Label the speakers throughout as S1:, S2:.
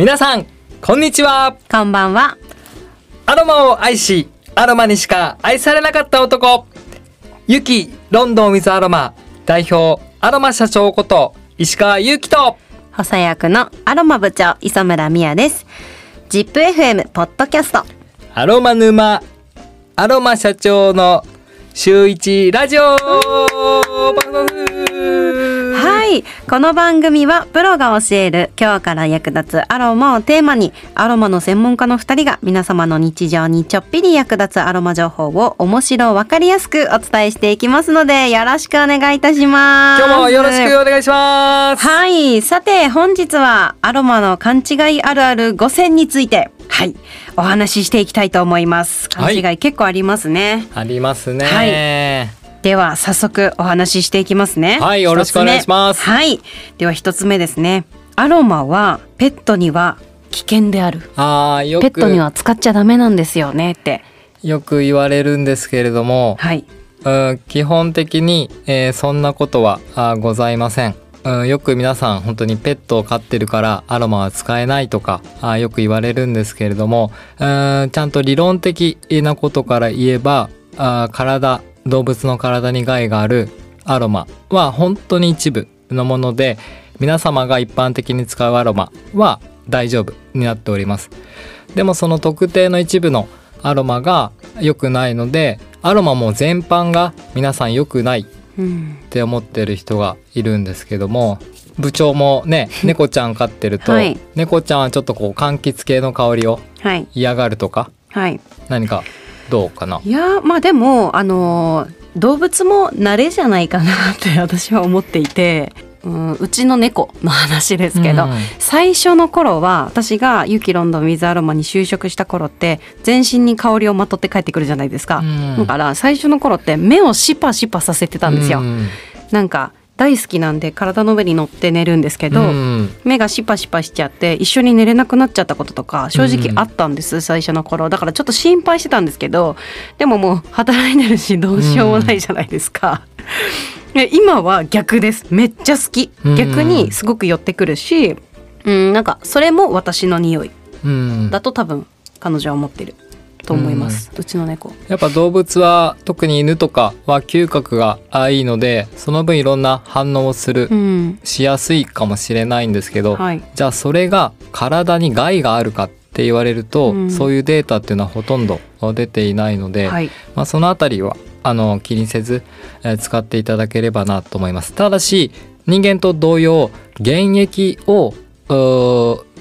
S1: 皆さんこんにちは
S2: こんばんは。
S1: アロマを愛しアロマにしか愛されなかった男ユキロンドンウィズアロマ代表アロマ社長こと石川祐希と
S2: 補佐役のアロマ部長磯村美也です。ZIPFM ポッドキャスト。
S1: アロマ沼アロマ社長の週一ラジオ
S2: はい。この番組はプロが教える今日から役立つアロマをテーマにアロマの専門家の2人が皆様の日常にちょっぴり役立つアロマ情報を面白わかりやすくお伝えしていきますのでよろしくお願いいたします。
S1: 今日もよろしくお願いします
S2: はい。さて、本日はアロマの勘違いあるある5選について、はい。お話ししていきたいと思います。勘違
S1: はい
S2: 結構ありますね。
S1: ありますね、
S2: はいでは、早速お話ししていきますね。
S1: はいよろしくお願いします
S2: はい。では、一つ目ですね。アロマはペットには危険である。
S1: あーよ
S2: ペットに
S1: く
S2: は使っちゃダメなんですよねって。
S1: よく言われるんですけれども、
S2: はい。
S1: うん基本的に、えーそんなことはあーございません。うん、よく皆さん本当にペットを飼ってるからアロマは使えないとかあーよく言われるんですけれどもうんちゃんと理論的なことから言えばあー体動物の体に害があるアロマは本当に一部のもので皆様が一般的に使うアロマは大丈夫になっております。でもその特定の一部のアロマが良くないのでアロマも全般が皆さん良くない
S2: うん。
S1: って思ってる人がいるんですけども部長もね猫ちゃん飼ってると、
S2: はい
S1: 猫ちゃんはちょっとこう柑橘系の香りを
S2: はい。
S1: 嫌がるとか
S2: はい。
S1: 何かどうかな？い
S2: やーまあでもあのー動物も慣れじゃないかなって 私は思っていて、うん、うちの猫の話ですけど、
S1: うん。
S2: 最初の頃は私がユキロンドンウィズアロマに就職した頃って全身に香りをまとって帰ってくるじゃないですか、
S1: うん。
S2: だから最初の頃って目をシパシパさせてたんですよ、
S1: うん。
S2: なんか大好きなんで体の上に乗って寝るんですけど、
S1: うん。
S2: 目がシパシパしちゃって一緒に寝れなくなっちゃったこととか正直あったんです、最初の頃。だからちょっと心配してたんですけどでももう働いてるしどうしようもないじゃないですか。で今は逆です。めっちゃ好き。
S1: うん。
S2: 逆にすごく寄ってくるし、うん、なんかそれも私の匂い
S1: うん。
S2: だと多分彼女は思ってると思います、うちの猫。
S1: やっぱ動物は特に犬とかは嗅覚があいいのでその分いろんな反応をする、
S2: うん。
S1: しやすいかもしれないんですけど、
S2: はい。
S1: じゃあそれが体に害があるかって言われると、
S2: うん。
S1: そういうデータっていうのはほとんど出ていないので、
S2: はい。
S1: まあ、そのあたりはあの気にせず、えー使っていただければなと思います。ただし人間と同様原液を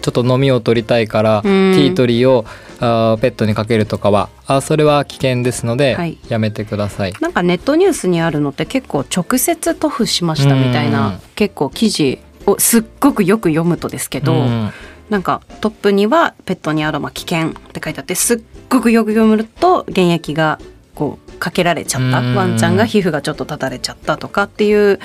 S1: ちょっと飲みを取りたいから、
S2: うん。
S1: ティートリーをあーペットにかけるとかはあそれは危険ですので、
S2: はい。
S1: やめてください。
S2: なんかネットニュースにあるのって結構直接塗布しましたみたい
S1: うん。
S2: な結構記事をすっごくよく読むとですけど、
S1: うん。
S2: なんかトップにはペットにアロマ危険って書いてあってすっごくよく読むと原液がこうかけられちゃった。
S1: うん。
S2: ワンちゃんが皮膚がちょっとただれちゃったとかっていう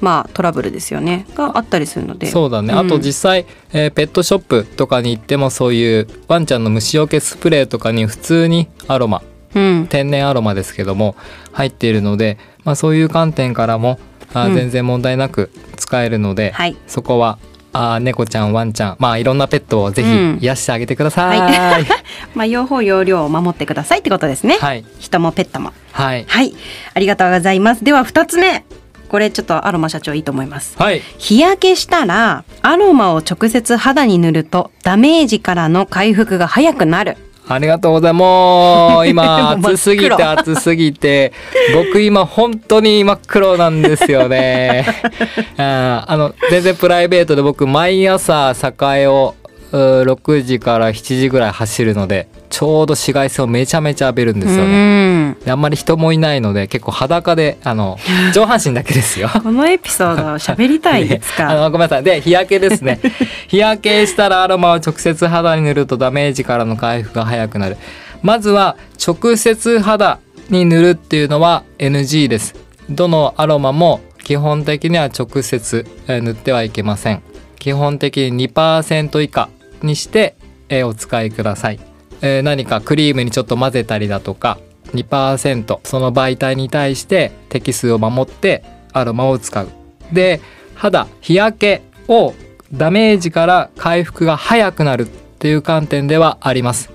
S2: まあトラブルですよね。があったりするので。
S1: そうだね、
S2: ん。
S1: あと実際、えーペットショップとかに行ってもそういうワンちゃんの虫除けスプレーとかに普通にアロマ。
S2: うん。
S1: 天然アロマですけども入っているので、まあ、そういう観点からもあ全然問題なく使えるので、
S2: はい。
S1: そこはあー猫ちゃんワンちゃん。まあいろんなペットをぜひ
S2: うん。
S1: 癒してあげてください。
S2: は
S1: はい。い、
S2: まあ用法用量を守ってくださいってことですね、
S1: はい。
S2: 人もペットも。
S1: はい。
S2: はい。ありがとうございます。では二つ目。これちょっとアロマ社長いいと思います。
S1: はい。
S2: 日焼けしたらアロマを直接肌に塗るとダメージからの回復が早くなる
S1: ありがとうございます。もう今暑すぎて暑すぎて僕今本当に真っ黒なんですよね。あの全然プライベートで僕毎朝栄をうー6時から7時ぐらい走るのでちょうど紫外線をめちゃめちゃ浴びるんですよね。あんまり人もいないので結構裸であの 上半身だけですよ。
S2: このエピソードを喋りたいです
S1: あ
S2: か。
S1: のごめんなさい。で日焼けですね。日焼けしたらアロマを直接肌に塗るとダメージからの回復が早くなる。まずは直接肌に塗るっていうのは NG です。どのアロマも基本的には直接えー塗ってはいけません。基本的に2%以下にしてえーお使いください、えー何かクリームにちょっと混ぜたりだとか2%その媒体に対して適数を守ってアロマを使う。で肌日焼けをダメージから回復が早くなるっていう観点ではあります。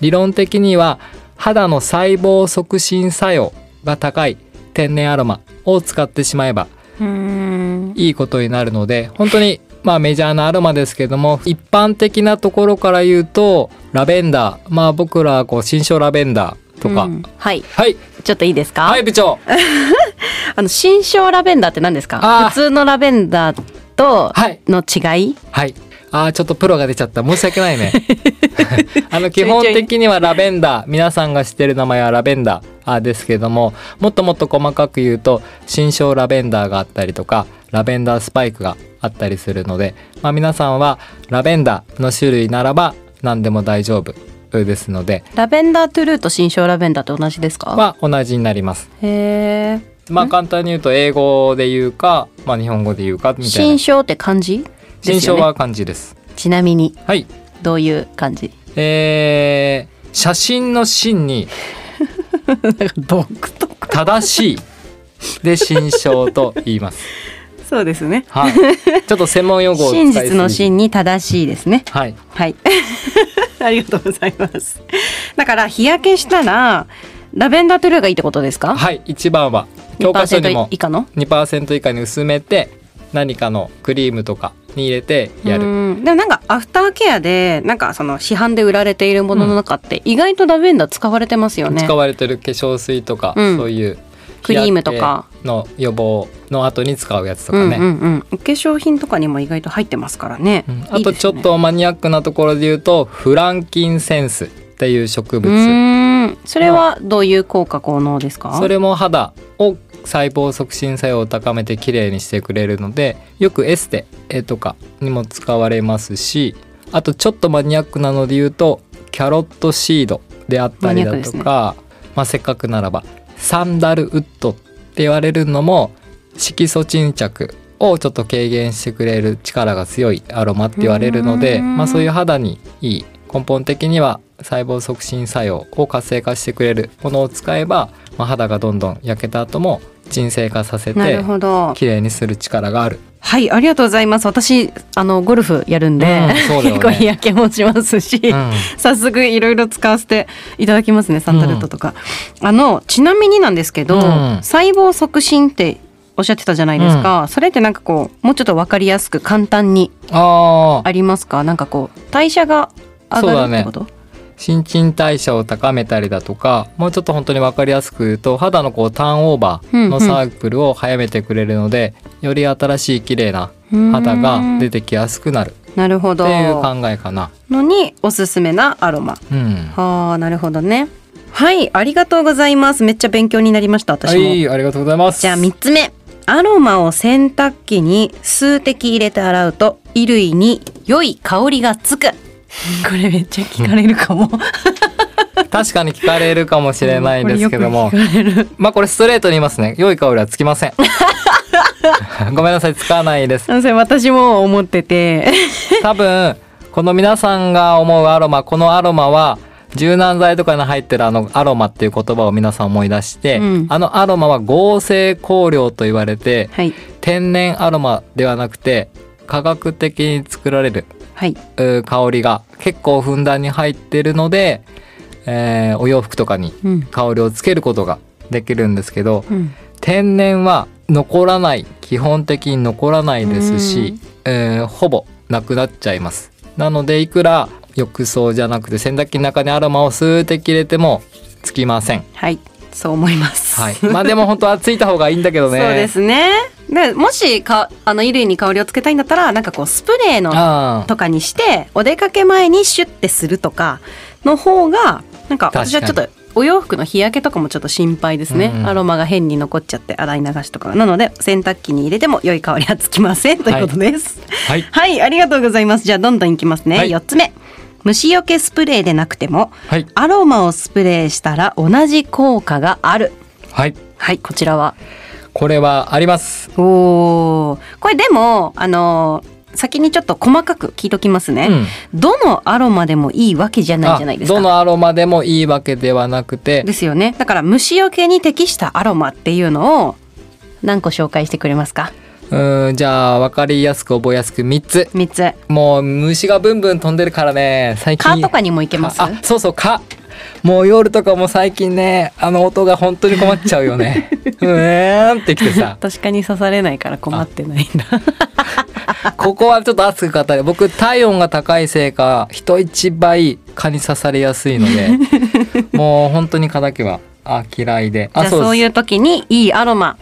S1: 理論的には肌の細胞促進作用が高い天然アロマを使ってしまえば
S2: うん。
S1: いいことになるので本当にまあメジャーなアロマですけども一般的なところから言うとラベンダー。まあ僕らはこう新章ラベンダーとか、
S2: うん。はい。
S1: はい。
S2: ちょっといいですか、
S1: はい部長。
S2: あの新章ラベンダーって何ですか？普通のラベンダーと
S1: はい。
S2: の違い、
S1: はいあーちょっとプロが出ちゃった。申し訳ないね。あの基本的にはラベンダー。皆さんが知ってる名前はラベンダー。あーですけどももっともっと細かく言うと新章ラベンダーがあったりとかラベンダースパイクがあったりするので、まあ、皆さんはラベンダーの種類ならば何でも大丈夫ですので。
S2: ラベンダートゥルーと新章ラベンダーと同じですか？
S1: は同じになります。
S2: へえ
S1: まあ簡単に言うと英語で言うか、まあ、日本語で言うかみたいな。
S2: 新章って漢字？ね
S1: 新章は漢字です。
S2: ちなみに
S1: はい。
S2: どういう漢字
S1: えー、写真の真に
S2: 独特。
S1: 正しい。で新章と言います。
S2: そうですね。
S1: はい。ちょっと専門用語
S2: 真実の真に正しいですね。
S1: はい。
S2: はい。ありがとうございます。だから日焼けしたらラベンダートゥルーがいいってことですか？
S1: はい。一番は。教科書に
S2: 2%
S1: も
S2: 以下の
S1: ？2%以下に薄めて何かのクリームとかに入れてや
S2: う
S1: る。
S2: ん。でもなんかアフターケアでなんかその市販で売られているものの中って意外とラベンダー使われてますよね。
S1: 使われてる化粧水とか、
S2: うん。
S1: そういう
S2: クリームとか。
S1: の予防の後に使うやつとかね。
S2: うんうんうん。お化粧品とかにも意外と入ってますからね、
S1: うん。あとちょっとマニアックなところで言うとフランキンセンスっていう植
S2: う
S1: 物
S2: それはどういう効果効能ですか？
S1: それも肌を細胞促進作用を高めてきれいにしてくれるのでよくエステ絵とかにも使われますしあとちょっとマニアックなので言うとキャロットシードであったりだとか、まあ、せっかくならばサンダルウッドって言われるのも色素沈着をちょっと軽減してくれる力が強いアロマって言われるので、
S2: うん。
S1: まあ、そういう肌にいい根本的には細胞促進作用を活性化してくれるものを使えば、まあ、肌がどんどん焼けた後も鎮静化させて
S2: ほど。
S1: 綺麗にする力がある。
S2: はいありがとうございます。私あのゴルフやるんで、
S1: うん ね。
S2: 結構日焼けもしますし、
S1: うん。
S2: 早速いろいろ使わせていただきますねサンダルウッドとか、あのちなみになんですけど、
S1: うん。
S2: 細胞促進っておっしゃってたじゃないですか、それってなんかこうもうちょっとわかりやすく簡単に
S1: あ
S2: りますか？なんかこう代謝が上がるってこと、
S1: 新陳代謝を高めたりだとかもうちょっと本当に分かりやすく言うと肌のこうターンオーバーのサークルを早めてくれるので、より新しい綺麗な肌が出てきやすくなる。
S2: なるほど。
S1: っていう考えかな。
S2: のにおすすめなアロマ。
S1: うん、
S2: はあなるほどね。はいありがとうございます。めっちゃ勉強になりました私も、
S1: はいありがとうございます。
S2: じゃあ3つ目。アロマを洗濯機に数滴入れて洗うと衣類に良い香りがつくこれめっちゃ聞かれるかも。
S1: 確かに聞かれるかもしれないですけども。まあこれストレートに言いますね。良い香りはつきません。ごめんなさいつかないです。
S2: 私も思ってて。
S1: 多分この皆さんが思うアロマこのアロマは柔軟剤とかに入ってるあのアロマっていう言葉を皆さん思い出して、
S2: うん。
S1: あのアロマは合成香料と言われて
S2: はい。
S1: 天然アロマではなくて科学的に作られる
S2: はい。
S1: 香りが結構ふんだんに入ってるので、えーお洋服とかに
S2: うん。
S1: 香りをつけることができるんですけど
S2: うん。
S1: 天然は残らない。基本的に残らないですし、えーほぼなくなっちゃいます。なのでいくら浴槽じゃなくて洗濯機の中にアロマを数滴入れてもつきません
S2: はいそう思います
S1: はいまあでも本当はついた方がいいんだけどね
S2: そうですねでもしかあの衣類に香りをつけたいんだったらなんかこうスプレーのとかにしてお出かけ前にシュッてするとかの方がなんか私はちょっとお洋服の日焼けとかもちょっと心配ですね、
S1: うんうん。
S2: アロマが変に残っちゃって洗い流しとかなので洗濯機に入れても良い香りはつきませんということです。
S1: はい。
S2: はい、ありがとうございます。じゃあどんどんいきますね、
S1: はい。
S2: 4つ目。虫除けスプレーでなくても
S1: はい。
S2: アロマをスプレーしたら同じ効果がある。
S1: はい。
S2: はいこちらは
S1: これはあります。
S2: おー。これでもあのー先にちょっと細かく聞いときますね、
S1: うん。
S2: どのアロマでもいいわけじゃないじゃないですか。
S1: あどのアロマでもいいわけではなくて。
S2: ですよね。だから虫除けに適したアロマっていうのを何個紹介してくれますか？
S1: うんじゃあ分かりやすく覚えやすく3つ。
S2: 三つ。
S1: もう虫がブンブン飛んでるからね最近。
S2: 蚊とかにもいけます？
S1: あそうそう蚊。もう夜とかも最近ねあの音が本当に困っちゃうよね。うーんってきてさ。
S2: 確かに刺されないから困ってないんだ。
S1: ここはちょっと熱く語る。僕体温が高いせいか人一倍蚊に刺されやすいので。もう本当に蚊だけはあ嫌いで。
S2: じゃあそう
S1: う
S2: いう時にいいアロマ。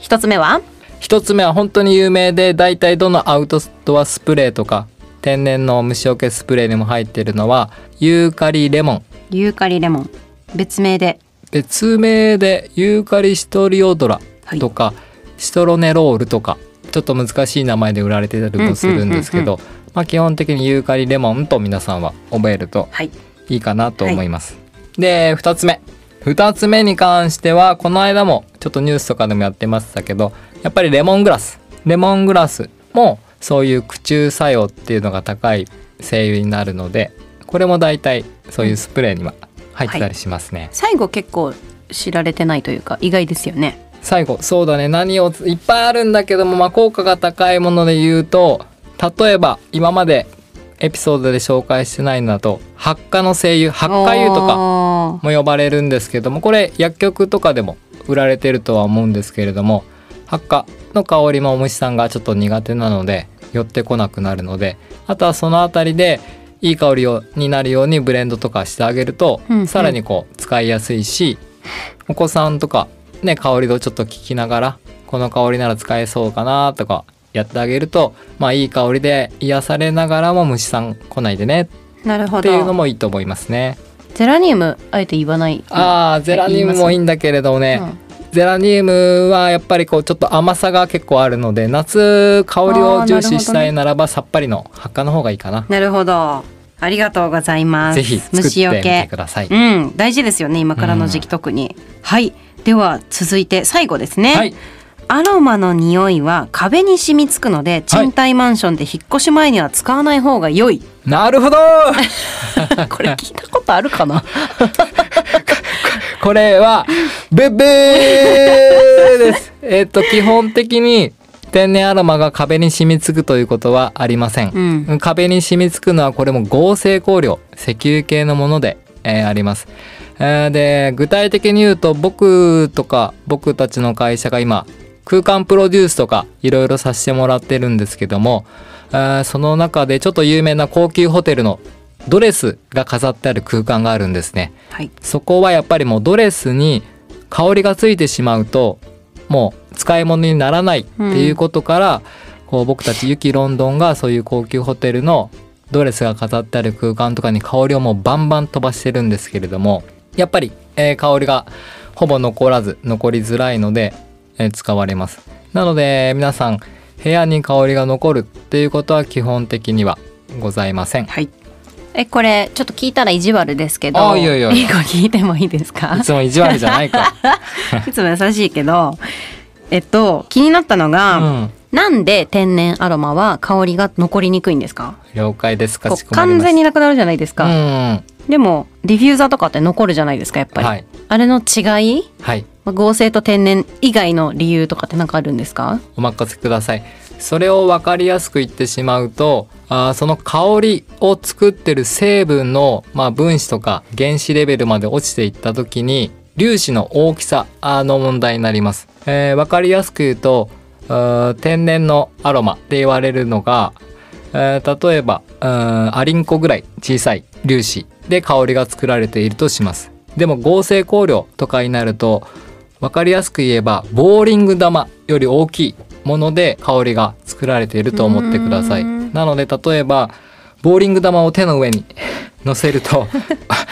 S2: 一つ目は？
S1: 一つ目は本当に有名で大体どのアウトドアスプレーとか天然の虫除けスプレーにも入ってるのはユーカリレモン。
S2: ユーカリレモン。別名で。
S1: 別名でユーカリシトリオドラとか、シトロネロールとかちょっと難しい名前で売られてたりもするんですけど、まあ、基本的にユーカリレモンと皆さんは覚えると
S2: はい。
S1: いいかなと思います。で2つ目。2つ目に関してはこの間もちょっとニュースとかでもやってましたけどやっぱりレモングラス。レモングラスもそういう駆虫作用っていうのが高い精油になるのでこれも大体そういうスプレーには入ってたりしますね。
S2: 最後結構知られてないというか意外ですよね。
S1: 最後そうだね。何をいっぱいあるんだけども、まあ、効果が高いもので言うと例えば今までエピソードで紹介してないのだと発火の精油発火油とか
S2: か
S1: も呼ばれるんですけどもこれ薬局とかでも売られてるとは思うんですけれども発火の香りもお虫さんがちょっと苦手なので寄ってこなくなるのであとはそのあたりでいい香りをになるようにブレンドとかしてあげると、
S2: うんうん。
S1: さらにこう使いやすいしお子さんとかね香りをちょっと聞きながらこの香りなら使えそうかなとかやってあげるとまあいい香りで癒されながらも虫さん来ないでね。
S2: なるほ
S1: っていうの
S2: ど
S1: もいいと思いますね。
S2: ゼラニウムあえて言わない
S1: ああゼラニウムもいいんだけれどね、ゼラニウムはやっぱりこうちょっと甘さが結構あるので夏香りを重視したいならばさっぱりの発火の方がいいかな。
S2: なるほど。ありがとうございます。
S1: ぜひ
S2: 虫よけ
S1: ください。
S2: うん。大事ですよね今からの時期特に、はい。では続いて最後ですね、
S1: はい、
S2: アロマの匂いは壁に染みつくので賃貸マンションで引っ越し前には使わない方が良い、
S1: なるほど。
S2: これ聞いたことあるかな？
S1: これはブッブーです。えっと基本的に天然アロマが壁に染みつくということはありません。
S2: うん
S1: 壁に染みつくのはこれも合成香料石油系のもので、えーあります、えーで具体的に言うと僕とか僕たちの会社が今空間プロデュースとかいろいろさせてもらってるんですけども、えーその中でちょっと有名な高級ホテルのドレスが飾ってある空間があるんですね。
S2: はい。
S1: そこはやっぱりもうドレスに香りがついてしまうともう使い物にならないっていうことから、こう僕たちユキロンドンがそういう高級ホテルのドレスが飾ってある空間とかに香りをもうバンバン飛ばしてるんですけれどもやっぱり、えー香りがほぼ残らず残りづらいので、えー使われます。なので皆さん部屋に香りが残るっていうことは基本的にはございません。
S2: はいえこれちょっと聞いたら意地悪ですけど
S1: あいやいや
S2: 一個聞いてもいいですか？
S1: いつも意地悪じゃないか。
S2: いつも優しいけどえっと気になったのが、
S1: うん。
S2: なんで天然アロマは香りが残りにくいんですか？
S1: 了解です。か
S2: 完全になくなるじゃないですか、
S1: うん。
S2: でもディフューザーとかって残るじゃないですかやっぱり、
S1: はい。
S2: あれの違い？
S1: はい
S2: まあ合成と天然以外の理由とかって何かあるんですか？
S1: お任せください。それを分かりやすく言ってしまうとあその香りを作ってる成分の、まあ、分子とか原子レベルまで落ちていった時に粒子の大きさの問題になります、えー分かりやすく言うとあー天然のアロマって言われるのが、えー例えばうんアリンコぐらい小さい粒子で香りが作られているとします。でも合成香料とかになると分かりやすく言えばボーリング玉より大きいもので香りが作られていると思ってください。なので例えばボーリング玉を手の上に 乗せると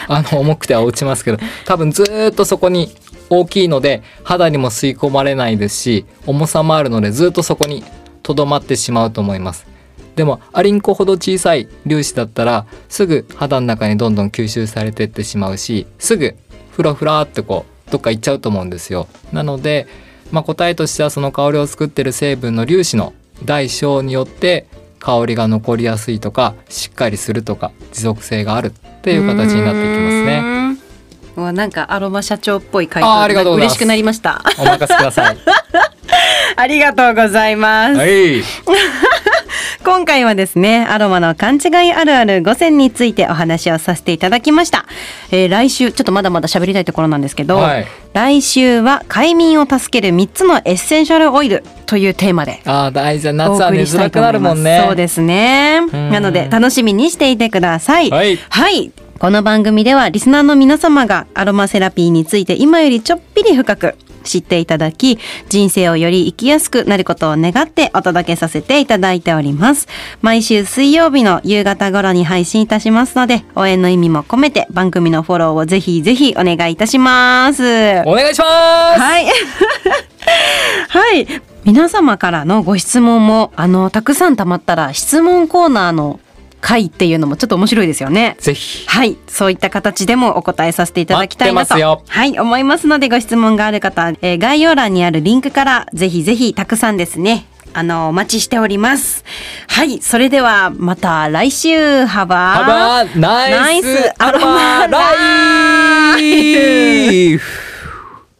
S1: あの重くては落ちますけど多分ずーっとそこに大きいので肌にも吸い込まれないですし重さもあるのでずっとそこにとどまってしまうと思います。でもアリンコほど小さい粒子だったらすぐ肌の中にどんどん吸収されてってしまうしすぐフラフラってこうどっか行っちゃうと思うんですよ。なので、まあ、答えとしてはその香りを作ってる成分の粒子の大小によって香りが残りやすいとかしっかりするとか持続性があるっていう形になってきますね。
S2: ねわなんかアロマ社長っぽい回答。で
S1: がとうございます。
S2: 嬉しくなりました。
S1: お任せください。
S2: ありがとうございます。
S1: はい。
S2: 今回はですね、アロマの勘違いあるある5選についてお話をさせていただきました。えー来週、ちょっとまだまだ喋りたいところなんですけど、
S1: はい
S2: 来週は快眠を助ける3つのエッセンシャルオイルというテーマで
S1: ああ、大事だ。夏
S2: お
S1: は寝づらくな。るもんね。
S2: そうですね。
S1: ん
S2: なので楽しみにしていてください。
S1: はい
S2: はい。この番組ではリスナーの皆様がアロマセラピーについて今よりちょっぴり深く知っていただき人生をより生きやすくなることを願ってお届けさせていただいております毎週水曜日の夕方頃に配信いたしますので応援の意味も込めて番組のフォローをぜひぜひお願いいたします
S1: お願いします。
S2: はい。はい。皆様からのご質問も、あの、たくさん溜まったら、質問コーナーの回っていうのもちょっと面白いですよね。
S1: ぜひ。
S2: はい。そういった形でもお答えさせていただきたいなと。はい。思いますので、ご質問がある方、えー概要欄にあるリンクから、ぜひぜひたくさんですね。あの、お待ちしております。はい。それでは、また来週、ハバー。
S1: ハバーナイスアロマライフ